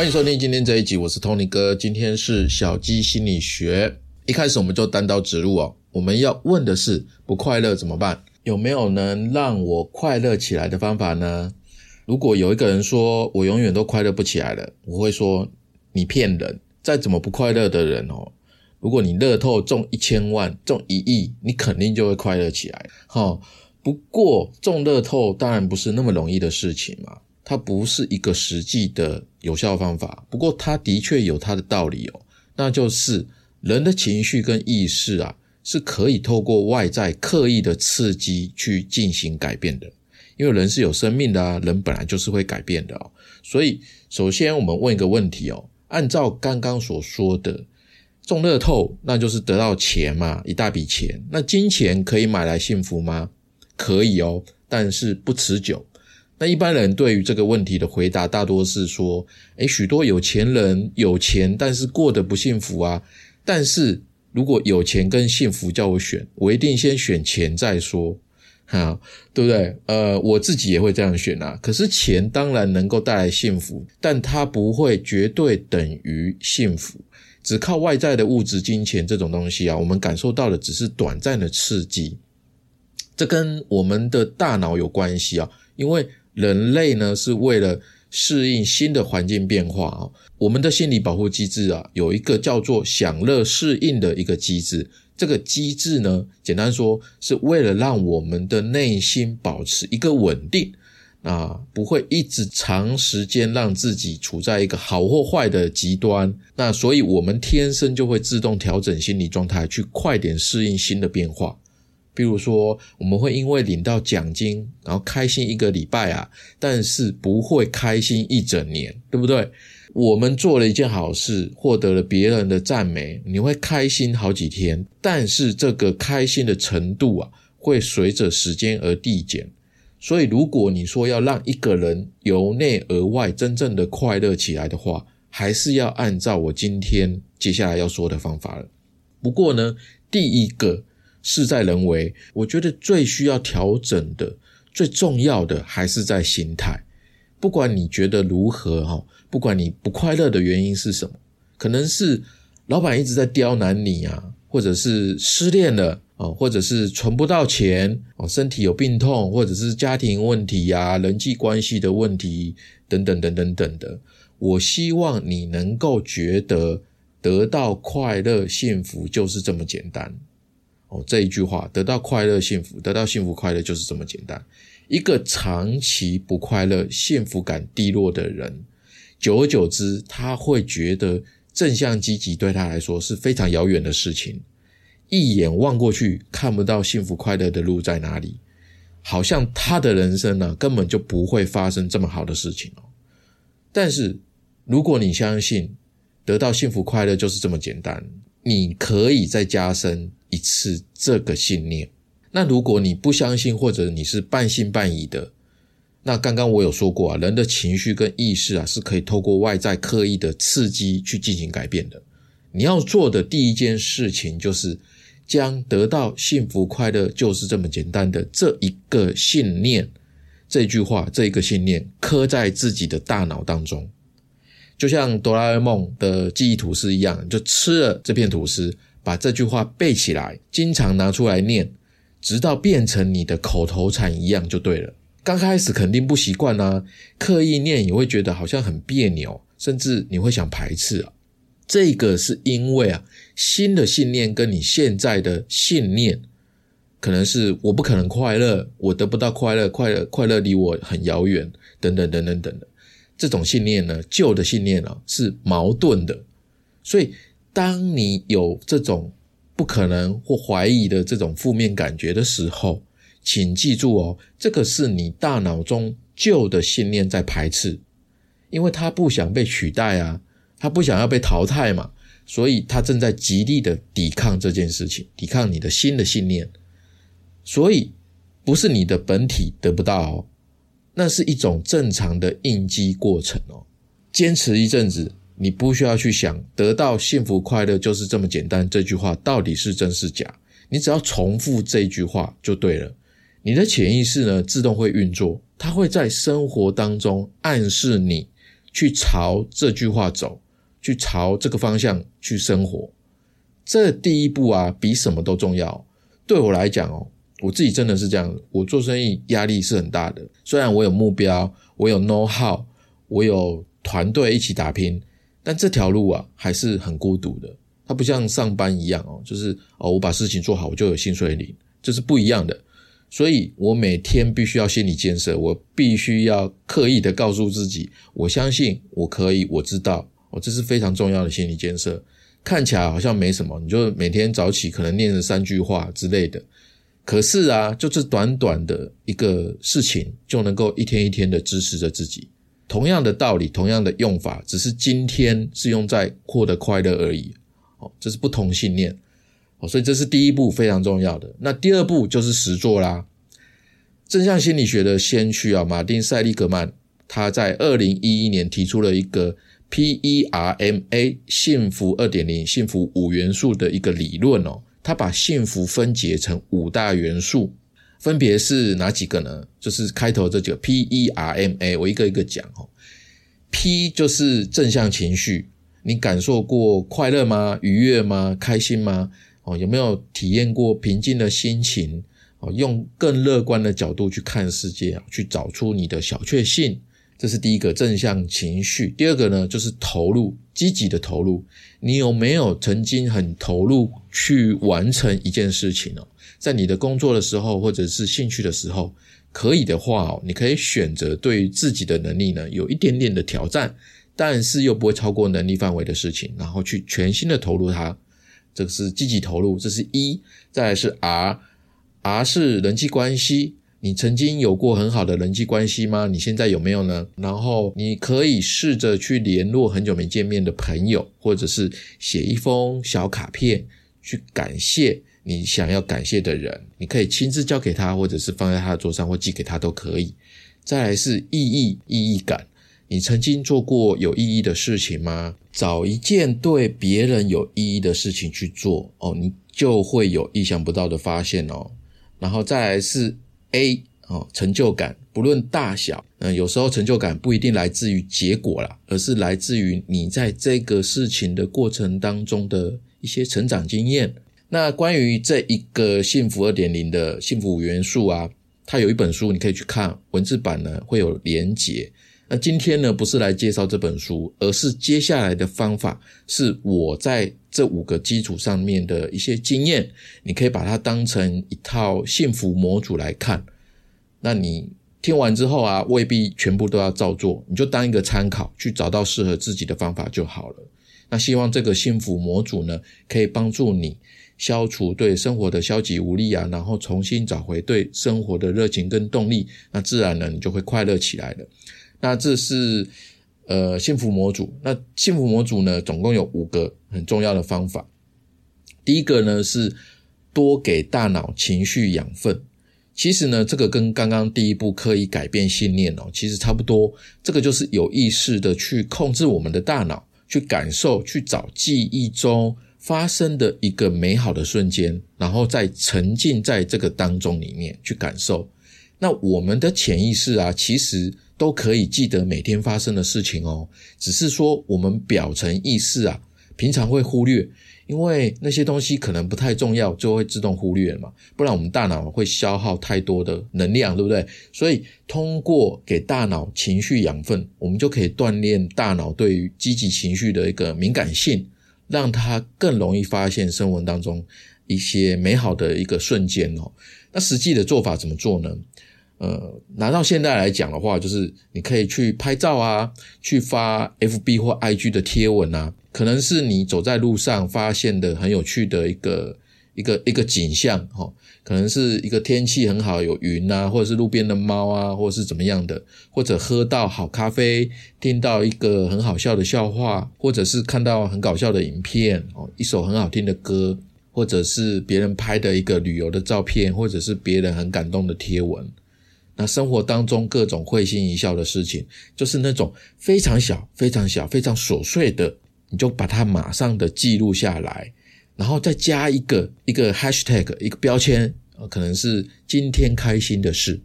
欢迎收听今天这一集，我是 Tony 哥。今天是小鸡心理学，一开始我们就单刀直入哦。我们要问的是，不快乐怎么办？有没有能让我快乐起来的方法呢？如果有一个人说我永远都快乐不起来了，我会说你骗人。再怎么不快乐的人哦，如果你乐透中一千万、中一亿，你肯定就会快乐起来。哈，不过中乐透当然不是那么容易的事情嘛。它不是一个实际的有效方法，不过它的确有它的道理哦，那就是人的情绪跟意识啊，是可以透过外在刻意的刺激去进行改变的，因为人是有生命的啊，人本来就是会改变的哦。所以，首先我们问一个问题哦，按照刚刚所说的中乐透，那就是得到钱嘛，一大笔钱，那金钱可以买来幸福吗？可以哦，但是不持久。那一般人对于这个问题的回答，大多是说：诶，许多有钱人有钱，但是过得不幸福啊。但是如果有钱跟幸福叫我选，我一定先选钱再说，哈，对不对？呃，我自己也会这样选啊。可是钱当然能够带来幸福，但它不会绝对等于幸福。只靠外在的物质金钱这种东西啊，我们感受到的只是短暂的刺激。这跟我们的大脑有关系啊，因为。人类呢是为了适应新的环境变化啊，我们的心理保护机制啊有一个叫做享乐适应的一个机制。这个机制呢，简单说是为了让我们的内心保持一个稳定，啊，不会一直长时间让自己处在一个好或坏的极端。那所以我们天生就会自动调整心理状态，去快点适应新的变化。比如说，我们会因为领到奖金，然后开心一个礼拜啊，但是不会开心一整年，对不对？我们做了一件好事，获得了别人的赞美，你会开心好几天，但是这个开心的程度啊，会随着时间而递减。所以，如果你说要让一个人由内而外真正的快乐起来的话，还是要按照我今天接下来要说的方法了。不过呢，第一个。事在人为，我觉得最需要调整的、最重要的还是在心态。不管你觉得如何哈，不管你不快乐的原因是什么，可能是老板一直在刁难你啊，或者是失恋了啊，或者是存不到钱哦，身体有病痛，或者是家庭问题呀、人际关系的问题等等等等等的。我希望你能够觉得得到快乐、幸福就是这么简单。哦，这一句话得到快乐、幸福，得到幸福、快乐就是这么简单。一个长期不快乐、幸福感低落的人，久而久之，他会觉得正向积极对他来说是非常遥远的事情。一眼望过去，看不到幸福快乐的路在哪里，好像他的人生呢，根本就不会发生这么好的事情哦。但是，如果你相信得到幸福快乐就是这么简单，你可以再加深。一次这个信念，那如果你不相信或者你是半信半疑的，那刚刚我有说过啊，人的情绪跟意识啊是可以透过外在刻意的刺激去进行改变的。你要做的第一件事情就是将得到幸福快乐就是这么简单的这一个信念，这句话这一个信念刻在自己的大脑当中，就像哆啦 A 梦的记忆吐司一样，就吃了这片吐司。把这句话背起来，经常拿出来念，直到变成你的口头禅一样就对了。刚开始肯定不习惯啊，刻意念也会觉得好像很别扭，甚至你会想排斥啊。这个是因为啊，新的信念跟你现在的信念，可能是我不可能快乐，我得不到快乐，快乐快乐离我很遥远，等等等等等的这种信念呢，旧的信念啊是矛盾的，所以。当你有这种不可能或怀疑的这种负面感觉的时候，请记住哦，这个是你大脑中旧的信念在排斥，因为他不想被取代啊，他不想要被淘汰嘛，所以他正在极力的抵抗这件事情，抵抗你的新的信念。所以不是你的本体得不到，哦，那是一种正常的应激过程哦，坚持一阵子。你不需要去想得到幸福快乐就是这么简单，这句话到底是真是假？你只要重复这句话就对了。你的潜意识呢，自动会运作，它会在生活当中暗示你去朝这句话走，去朝这个方向去生活。这第一步啊，比什么都重要。对我来讲哦，我自己真的是这样。我做生意压力是很大的，虽然我有目标，我有 know how，我有团队一起打拼，但这条路啊还是很孤独的。它不像上班一样哦，就是哦，我把事情做好，我就有薪水领，这是不一样的。所以我每天必须要心理建设，我必须要刻意的告诉自己，我相信我可以，我知道，哦，这是非常重要的心理建设。看起来好像没什么，你就每天早起可能念着三句话之类的，可是啊，就这短短的一个事情，就能够一天一天的支持着自己。同样的道理，同样的用法，只是今天是用在获得快乐而已。哦，这是不同信念。哦，所以这是第一步非常重要的。那第二步就是实做啦。正向心理学的先驱啊，马丁·塞利格曼，他在二零一一年提出了一个 PERMA 幸福二点零幸福五元素的一个理论哦。他把幸福分解成五大元素，分别是哪几个呢？就是开头这几个 PERMA，我一个一个讲哦。P 就是正向情绪，你感受过快乐吗？愉悦吗？开心吗？哦，有没有体验过平静的心情？哦，用更乐观的角度去看世界啊，去找出你的小确幸，这是第一个正向情绪。第二个呢，就是投入，积极的投入。你有没有曾经很投入去完成一件事情哦？在你的工作的时候，或者是兴趣的时候，可以的话哦，你可以选择对于自己的能力呢有一点点的挑战，但是又不会超过能力范围的事情，然后去全心的投入它。这个是积极投入，这是一。再来是 R，R 是人际关系。你曾经有过很好的人际关系吗？你现在有没有呢？然后你可以试着去联络很久没见面的朋友，或者是写一封小卡片去感谢你想要感谢的人。你可以亲自交给他，或者是放在他的桌上，或寄给他都可以。再来是意义、意义感。你曾经做过有意义的事情吗？找一件对别人有意义的事情去做哦，你就会有意想不到的发现哦。然后再来是 A 哦，成就感，不论大小，嗯，有时候成就感不一定来自于结果啦，而是来自于你在这个事情的过程当中的一些成长经验。那关于这一个幸福二点零的幸福五元素啊，它有一本书你可以去看，文字版呢会有连结。那今天呢，不是来介绍这本书，而是接下来的方法是我在这五个基础上面的一些经验，你可以把它当成一套幸福模组来看。那你听完之后啊，未必全部都要照做，你就当一个参考，去找到适合自己的方法就好了。那希望这个幸福模组呢，可以帮助你消除对生活的消极无力啊，然后重新找回对生活的热情跟动力，那自然呢，你就会快乐起来了。那这是呃幸福模组。那幸福模组呢，总共有五个很重要的方法。第一个呢是多给大脑情绪养分。其实呢，这个跟刚刚第一步刻意改变信念哦，其实差不多。这个就是有意识的去控制我们的大脑，去感受，去找记忆中发生的一个美好的瞬间，然后再沉浸在这个当中里面去感受。那我们的潜意识啊，其实。都可以记得每天发生的事情哦，只是说我们表层意识啊，平常会忽略，因为那些东西可能不太重要，就会自动忽略嘛。不然我们大脑会消耗太多的能量，对不对？所以通过给大脑情绪养分，我们就可以锻炼大脑对于积极情绪的一个敏感性，让他更容易发现生活当中一些美好的一个瞬间哦。那实际的做法怎么做呢？呃，拿到现在来讲的话，就是你可以去拍照啊，去发 FB 或 IG 的贴文啊，可能是你走在路上发现的很有趣的一个一个一个景象哈，可能是一个天气很好，有云啊，或者是路边的猫啊，或者是怎么样的，或者喝到好咖啡，听到一个很好笑的笑话，或者是看到很搞笑的影片哦，一首很好听的歌，或者是别人拍的一个旅游的照片，或者是别人很感动的贴文。那生活当中各种会心一笑的事情，就是那种非常小、非常小、非常琐碎的，你就把它马上的记录下来，然后再加一个一个 hashtag 一个标签，可能是今天开心的事，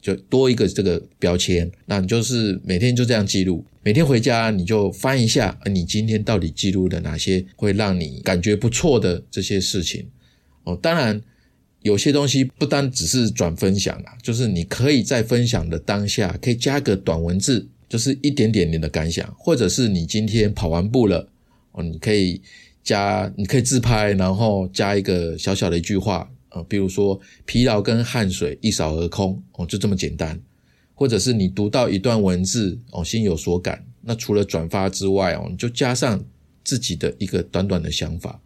就多一个这个标签。那你就是每天就这样记录，每天回家你就翻一下，你今天到底记录了哪些会让你感觉不错的这些事情哦。当然，有些东西不单只是转分享啊，就是你可以在分享的当下可以加个短文字，就是一点点你的感想，或者是你今天跑完步了哦，你可以加，你可以自拍，然后加一个小小的一句话。呃，比如说疲劳跟汗水一扫而空哦，就这么简单。或者是你读到一段文字哦，心有所感，那除了转发之外哦，你就加上自己的一个短短的想法。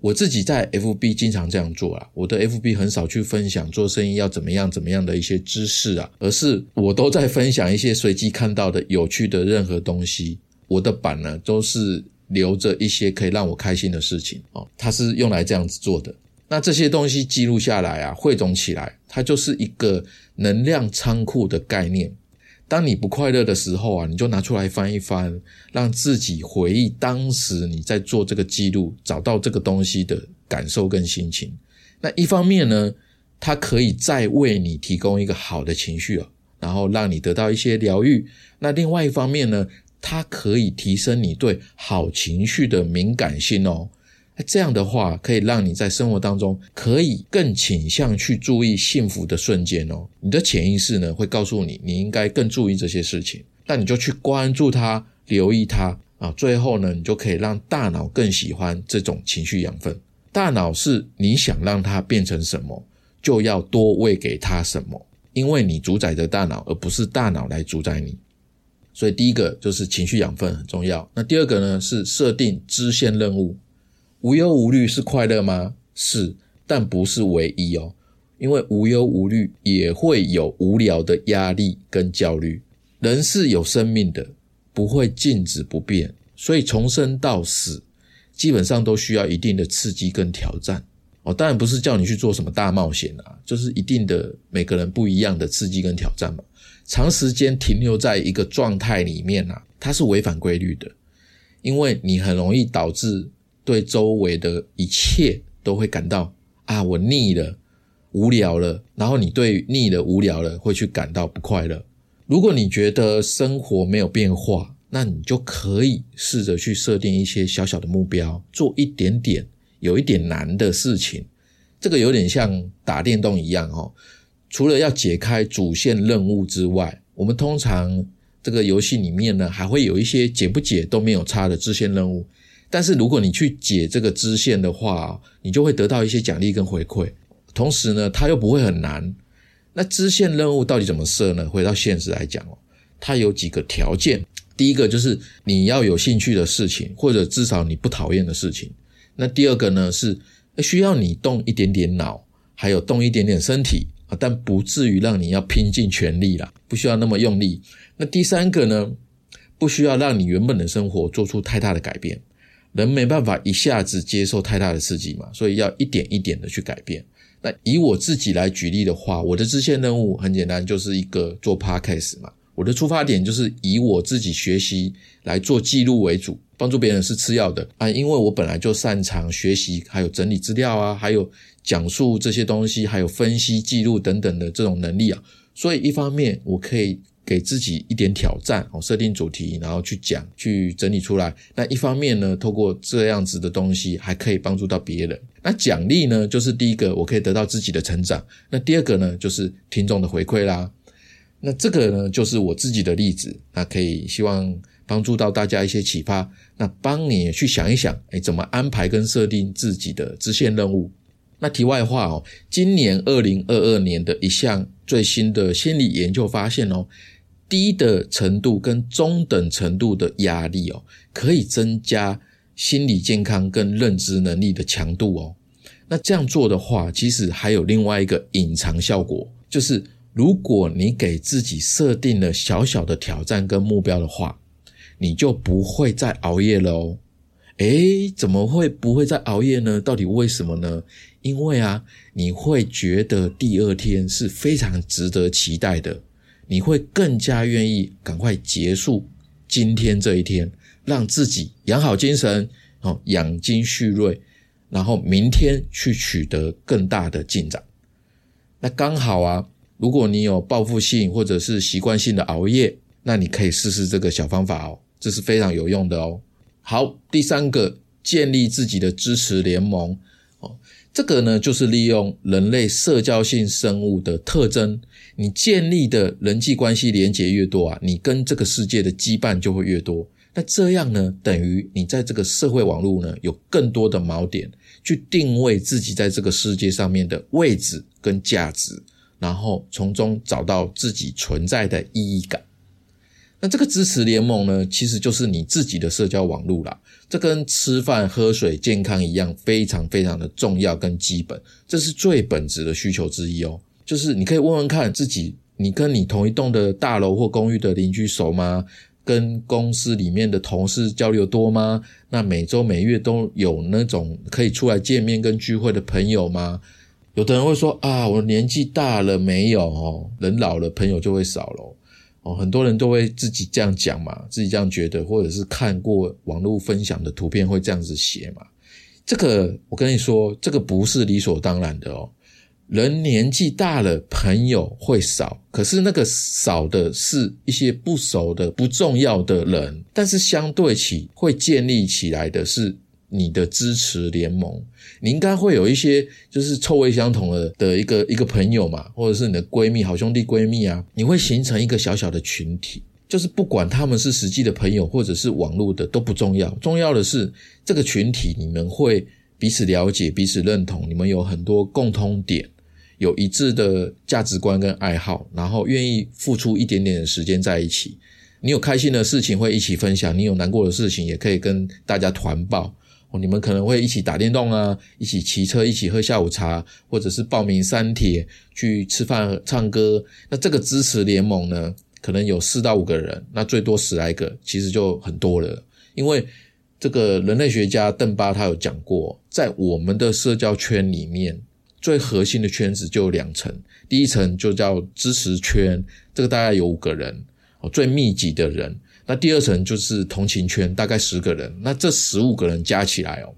我自己在 FB 经常这样做啊，我的 FB 很少去分享做生意要怎么样怎么样的一些知识啊，而是我都在分享一些随机看到的有趣的任何东西。我的版呢，都是留着一些可以让我开心的事情哦，它是用来这样子做的。那这些东西记录下来啊，汇总起来，它就是一个能量仓库的概念。当你不快乐的时候啊，你就拿出来翻一翻，让自己回忆当时你在做这个记录，找到这个东西的感受跟心情。那一方面呢，它可以再为你提供一个好的情绪啊，然后让你得到一些疗愈。那另外一方面呢，它可以提升你对好情绪的敏感性哦。这样的话，可以让你在生活当中可以更倾向去注意幸福的瞬间哦。你的潜意识呢，会告诉你你应该更注意这些事情，那你就去关注它、留意它啊。最后呢，你就可以让大脑更喜欢这种情绪养分。大脑是你想让它变成什么，就要多喂给它什么，因为你主宰着大脑，而不是大脑来主宰你。所以第一个就是情绪养分很重要。那第二个呢，是设定支线任务。无忧无虑是快乐吗？是，但不是唯一哦。因为无忧无虑也会有无聊的压力跟焦虑。人是有生命的，不会静止不变，所以从生到死，基本上都需要一定的刺激跟挑战哦。当然不是叫你去做什么大冒险啊，就是一定的每个人不一样的刺激跟挑战嘛。长时间停留在一个状态里面啊，它是违反规律的，因为你很容易导致。对周围的一切都会感到啊，我腻了，无聊了。然后你对腻了、无聊了，会去感到不快乐。如果你觉得生活没有变化，那你就可以试着去设定一些小小的目标，做一点点有一点难的事情。这个有点像打电动一样哦。除了要解开主线任务之外，我们通常这个游戏里面呢，还会有一些解不解都没有差的支线任务。但是如果你去解这个支线的话，你就会得到一些奖励跟回馈，同时呢，它又不会很难。那支线任务到底怎么设呢？回到现实来讲哦，它有几个条件。第一个就是你要有兴趣的事情，或者至少你不讨厌的事情。那第二个呢是需要你动一点点脑，还有动一点点身体啊，但不至于让你要拼尽全力啦，不需要那么用力。那第三个呢，不需要让你原本的生活做出太大的改变。人没办法一下子接受太大的刺激嘛，所以要一点一点的去改变。那以我自己来举例的话，我的支线任务很简单，就是一个做 podcast 嘛。我的出发点就是以我自己学习来做记录为主，帮助别人是次要的啊。因为我本来就擅长学习，还有整理资料啊，还有讲述这些东西，还有分析记录等等的这种能力啊。所以一方面我可以。给自己一点挑战哦，设定主题，然后去讲，去整理出来。那一方面呢，透过这样子的东西，还可以帮助到别人。那奖励呢，就是第一个，我可以得到自己的成长。那第二个呢，就是听众的回馈啦。那这个呢，就是我自己的例子，那可以希望帮助到大家一些启发。那帮你去想一想，哎，怎么安排跟设定自己的支线任务？那题外话哦，今年二零二二年的一项最新的心理研究发现哦。低的程度跟中等程度的压力哦，可以增加心理健康跟认知能力的强度哦。那这样做的话，其实还有另外一个隐藏效果，就是如果你给自己设定了小小的挑战跟目标的话，你就不会再熬夜了哦。诶，怎么会不会再熬夜呢？到底为什么呢？因为啊，你会觉得第二天是非常值得期待的。你会更加愿意赶快结束今天这一天，让自己养好精神，哦，养精蓄锐，然后明天去取得更大的进展。那刚好啊，如果你有报复性或者是习惯性的熬夜，那你可以试试这个小方法哦，这是非常有用的哦。好，第三个，建立自己的支持联盟哦，这个呢就是利用人类社交性生物的特征，你建立的人际关系连结越多啊，你跟这个世界的羁绊就会越多。那这样呢，等于你在这个社会网络呢，有更多的锚点去定位自己在这个世界上面的位置跟价值，然后从中找到自己存在的意义感。那这个支持联盟呢，其实就是你自己的社交网络啦。这跟吃饭、喝水、健康一样，非常非常的重要跟基本，这是最本质的需求之一哦。就是你可以问问看自己，你跟你同一栋的大楼或公寓的邻居熟吗？跟公司里面的同事交流多吗？那每周每月都有那种可以出来见面跟聚会的朋友吗？有的人会说啊，我年纪大了没有哦，人老了朋友就会少了哦。很多人都会自己这样讲嘛，自己这样觉得，或者是看过网络分享的图片会这样子写嘛。这个我跟你说，这个不是理所当然的哦。人年纪大了，朋友会少，可是那个少的是一些不熟的、不重要的人，但是相对起会建立起来的是你的支持联盟。你应该会有一些就是臭味相同的的一个一个朋友嘛，或者是你的闺蜜、好兄弟、闺蜜啊，你会形成一个小小的群体。就是不管他们是实际的朋友或者是网络的都不重要，重要的是这个群体你们会彼此了解、彼此认同，你们有很多共通点。有一致的价值观跟爱好，然后愿意付出一点点的时间在一起。你有开心的事情会一起分享，你有难过的事情也可以跟大家团报。你们可能会一起打电动啊，一起骑车，一起喝下午茶，或者是报名三铁去吃饭、唱歌。那这个支持联盟呢，可能有四到五个人，那最多十来个，其实就很多了。因为这个人类学家邓巴他有讲过，在我们的社交圈里面。最核心的圈子就有两层，第一层就叫支持圈，这个大概有五个人哦，最密集的人。那第二层就是同情圈，大概十个人。那这十五个人加起来哦，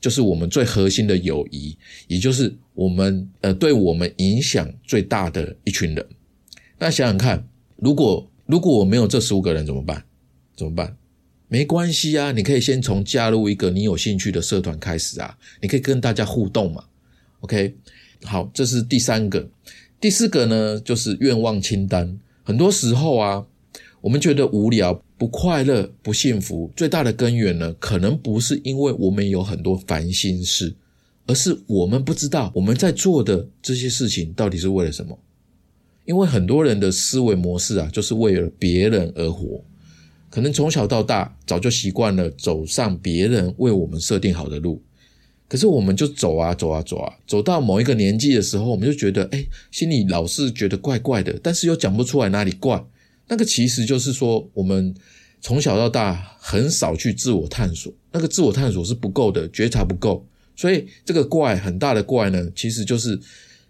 就是我们最核心的友谊，也就是我们呃对我们影响最大的一群人。那想想看，如果如果我没有这十五个人怎么办？怎么办？没关系啊，你可以先从加入一个你有兴趣的社团开始啊，你可以跟大家互动嘛。OK，好，这是第三个，第四个呢，就是愿望清单。很多时候啊，我们觉得无聊、不快乐、不幸福，最大的根源呢，可能不是因为我们有很多烦心事，而是我们不知道我们在做的这些事情到底是为了什么。因为很多人的思维模式啊，就是为了别人而活，可能从小到大早就习惯了走上别人为我们设定好的路。可是我们就走啊走啊走啊，走到某一个年纪的时候，我们就觉得，哎，心里老是觉得怪怪的，但是又讲不出来哪里怪。那个其实就是说，我们从小到大很少去自我探索，那个自我探索是不够的，觉察不够。所以这个怪很大的怪呢，其实就是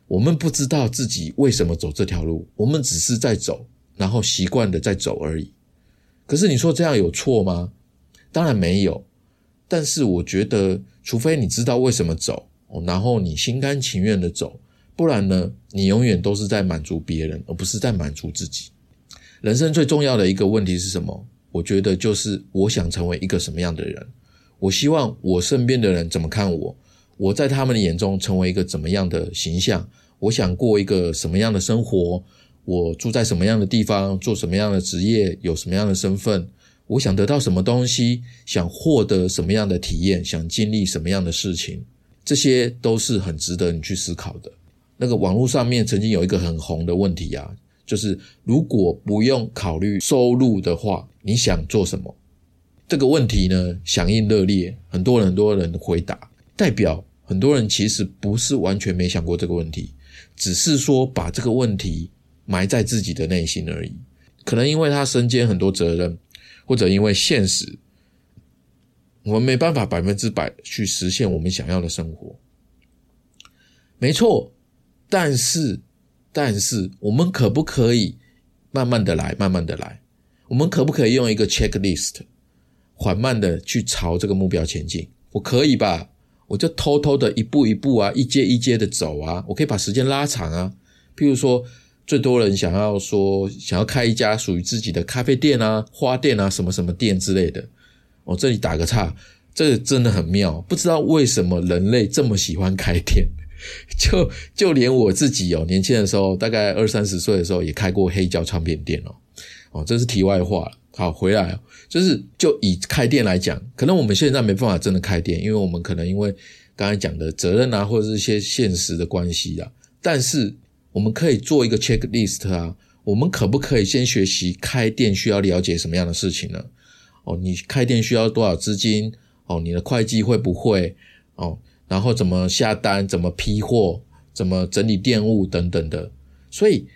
我们不知道自己为什么走这条路，我们只是在走，然后习惯的在走而已。可是你说这样有错吗？当然没有。但是我觉得，除非你知道为什么走，然后你心甘情愿的走，不然呢，你永远都是在满足别人，而不是在满足自己。人生最重要的一个问题是什么？我觉得就是我想成为一个什么样的人？我希望我身边的人怎么看我？我在他们的眼中成为一个怎么样的形象？我想过一个什么样的生活？我住在什么样的地方？做什么样的职业？有什么样的身份？我想得到什么东西，想获得什么样的体验，想经历什么样的事情，这些都是很值得你去思考的。那个网络上面曾经有一个很红的问题啊，就是如果不用考虑收入的话，你想做什么？这个问题呢，响应热烈，很多很多人回答，代表很多人其实不是完全没想过这个问题，只是说把这个问题埋在自己的内心而已。可能因为他身兼很多责任。或者因为现实，我们没办法百分之百去实现我们想要的生活，没错。但是，但是我们可不可以慢慢的来，慢慢的来？我们可不可以用一个 checklist，缓慢的去朝这个目标前进？我可以吧？我就偷偷的一步一步啊，一阶一阶的走啊，我可以把时间拉长啊。譬如说，最多人想要说想要开一家属于自己的咖啡店啊、花店啊、什么什么店之类的。我这里打个岔，这个真的很妙，不知道为什么人类这么喜欢开店。就就连我自己哦，年轻的时候，大概二三十岁的时候，也开过黑胶唱片店哦。哦，这是题外话。好，回来就是就以开店来讲，可能我们现在没办法真的开店，因为我们可能因为刚才讲的责任啊，或者是一些现实的关系啊。但是我们可以做一个 checklist 啊，我们可不可以先学习开店需要了解什么样的事情呢？哦，你开店需要多少资金？哦，你的会计会不会？哦。然后怎么下单，怎么批货，怎么整理店务等等的，所以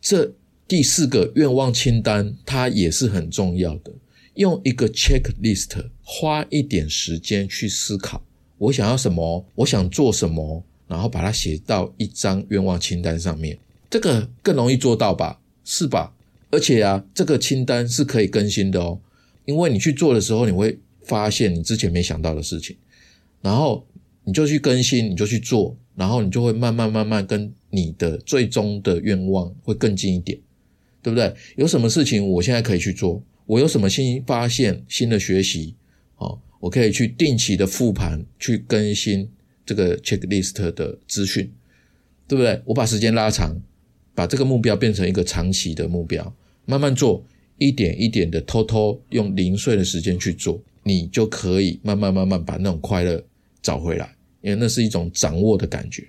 这第四个愿望清单它也是很重要的。用一个 checklist，花一点时间去思考，我想要什么，我想做什么，然后把它写到一张愿望清单上面，这个更容易做到吧？是吧？而且啊，这个清单是可以更新的哦，因为你去做的时候，你会发现你之前没想到的事情，然后。你就去更新，你就去做，然后你就会慢慢慢慢跟你的最终的愿望会更近一点，对不对？有什么事情我现在可以去做？我有什么新发现、新的学习？哦，我可以去定期的复盘，去更新这个 checklist 的资讯，对不对？我把时间拉长，把这个目标变成一个长期的目标，慢慢做，一点一点的偷偷用零碎的时间去做，你就可以慢慢慢慢把那种快乐找回来。因为那是一种掌握的感觉。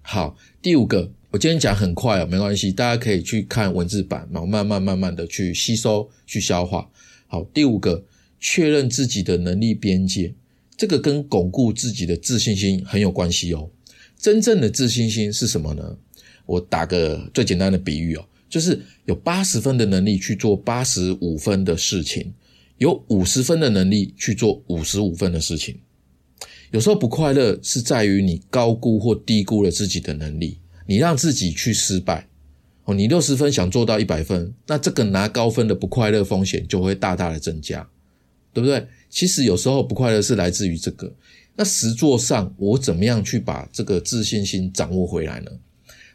好，第五个，我今天讲很快啊，没关系，大家可以去看文字版，然后慢慢慢慢的去吸收、去消化。好，第五个，确认自己的能力边界，这个跟巩固自己的自信心很有关系哦。真正的自信心是什么呢？我打个最简单的比喻哦，就是有八十分的能力去做八十五分的事情，有五十分的能力去做五十五分的事情。有时候不快乐是在于你高估或低估了自己的能力，你让自己去失败。哦，你六十分想做到一百分，那这个拿高分的不快乐风险就会大大的增加，对不对？其实有时候不快乐是来自于这个。那实作上，我怎么样去把这个自信心掌握回来呢？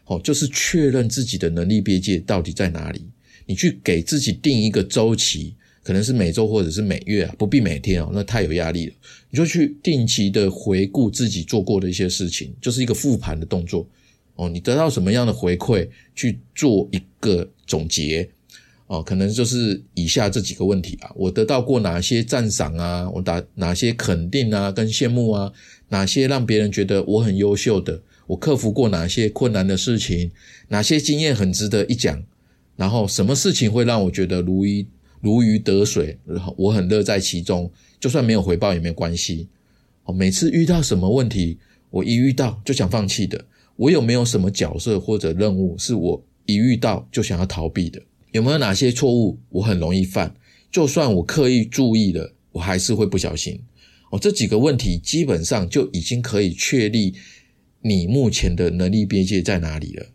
哦，就是确认自己的能力边界到底在哪里，你去给自己定一个周期。可能是每周或者是每月啊，不必每天哦，那太有压力了。你就去定期的回顾自己做过的一些事情，就是一个复盘的动作哦。你得到什么样的回馈，去做一个总结哦。可能就是以下这几个问题啊：我得到过哪些赞赏啊？我打哪些肯定啊？跟羡慕啊？哪些让别人觉得我很优秀的？我克服过哪些困难的事情？哪些经验很值得一讲？然后什么事情会让我觉得如一？如鱼得水，然后我很乐在其中，就算没有回报也没有关系。哦，每次遇到什么问题，我一遇到就想放弃的。我有没有什么角色或者任务是我一遇到就想要逃避的？有没有哪些错误我很容易犯？就算我刻意注意了，我还是会不小心。哦，这几个问题基本上就已经可以确立你目前的能力边界在哪里了。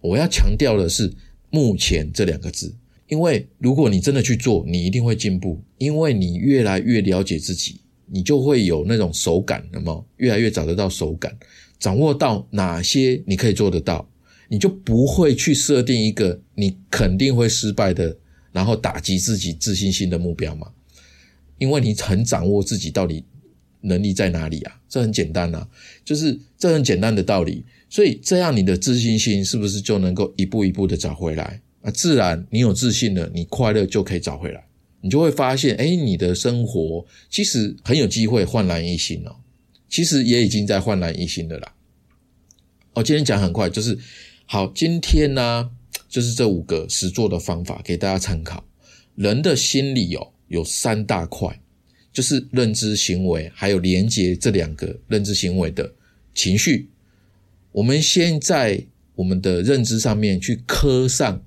我要强调的是“目前”这两个字。因为如果你真的去做，你一定会进步。因为你越来越了解自己，你就会有那种手感，那么越来越找得到手感，掌握到哪些你可以做得到，你就不会去设定一个你肯定会失败的，然后打击自己自信心的目标嘛。因为你很掌握自己到底能力在哪里啊，这很简单啊，就是这很简单的道理。所以这样你的自信心是不是就能够一步一步的找回来？啊，自然你有自信了，你快乐就可以找回来，你就会发现，哎，你的生活其实很有机会焕然一新哦。其实也已经在焕然一新的啦。哦，今天讲很快，就是好，今天呢，就是这五个实做的方法给大家参考。人的心理哦，有三大块，就是认知行为，还有连接这两个认知行为的情绪。我们先在我们的认知上面去刻上。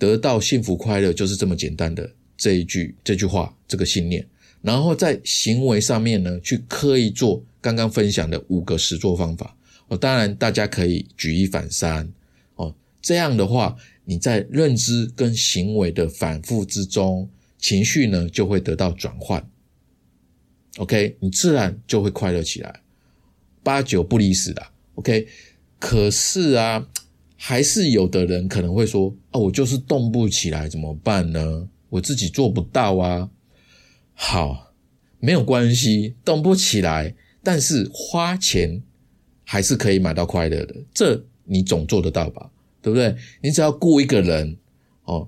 得到幸福快乐就是这么简单的这一句这句话这个信念，然后在行为上面呢，去刻意做刚刚分享的五个实做方法哦。当然大家可以举一反三哦，这样的话你在认知跟行为的反复之中，情绪呢就会得到转换。OK，你自然就会快乐起来，八九不离十的。OK，可是啊。还是有的人可能会说：“啊，我就是动不起来，怎么办呢？我自己做不到啊。”好，没有关系，动不起来，但是花钱还是可以买到快乐的，这你总做得到吧？对不对？你只要雇一个人哦，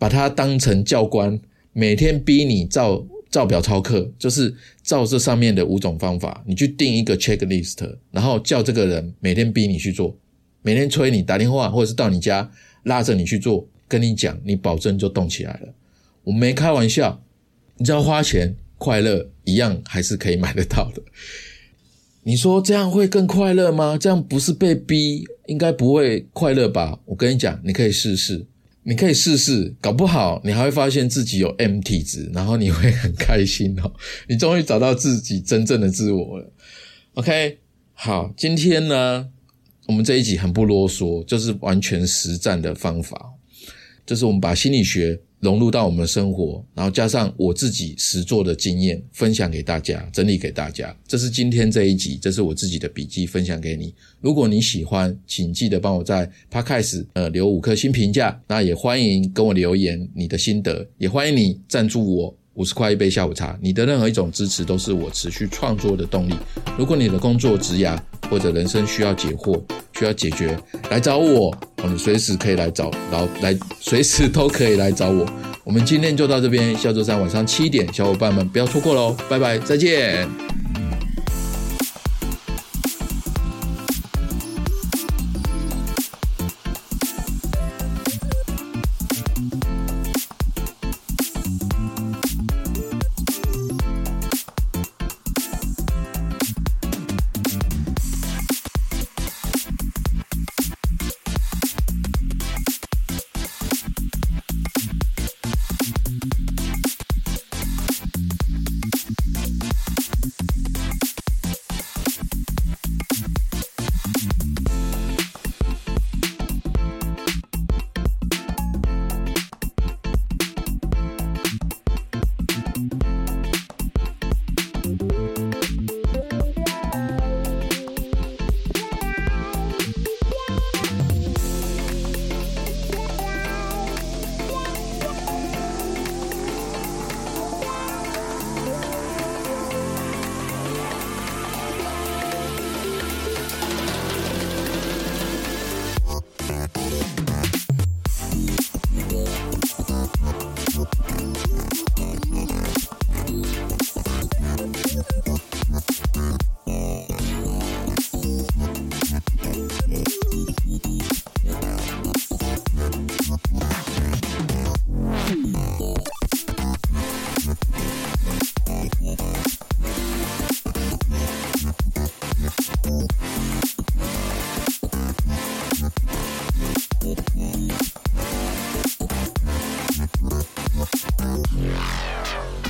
把他当成教官，每天逼你照。照表操课就是照这上面的五种方法，你去定一个 checklist，然后叫这个人每天逼你去做，每天催你打电话或者是到你家拉着你去做，跟你讲，你保证就动起来了。我没开玩笑，你知道花钱快乐一样还是可以买得到的。你说这样会更快乐吗？这样不是被逼，应该不会快乐吧？我跟你讲，你可以试试。你可以试试，搞不好你还会发现自己有 M 体质，然后你会很开心哦。你终于找到自己真正的自我了。OK，好，今天呢，我们这一集很不啰嗦，就是完全实战的方法，就是我们把心理学。融入到我们的生活，然后加上我自己实做的经验，分享给大家，整理给大家。这是今天这一集，这是我自己的笔记，分享给你。如果你喜欢，请记得帮我在 Podcast 呃留五颗星评价。那也欢迎跟我留言你的心得，也欢迎你赞助我。五十块一杯下午茶，你的任何一种支持都是我持续创作的动力。如果你的工作、职涯或者人生需要解惑、需要解决，来找我，我们随时可以来找，然后来随时都可以来找我。我们今天就到这边，下周三晚上七点，小伙伴们不要错过喽，拜拜，再见。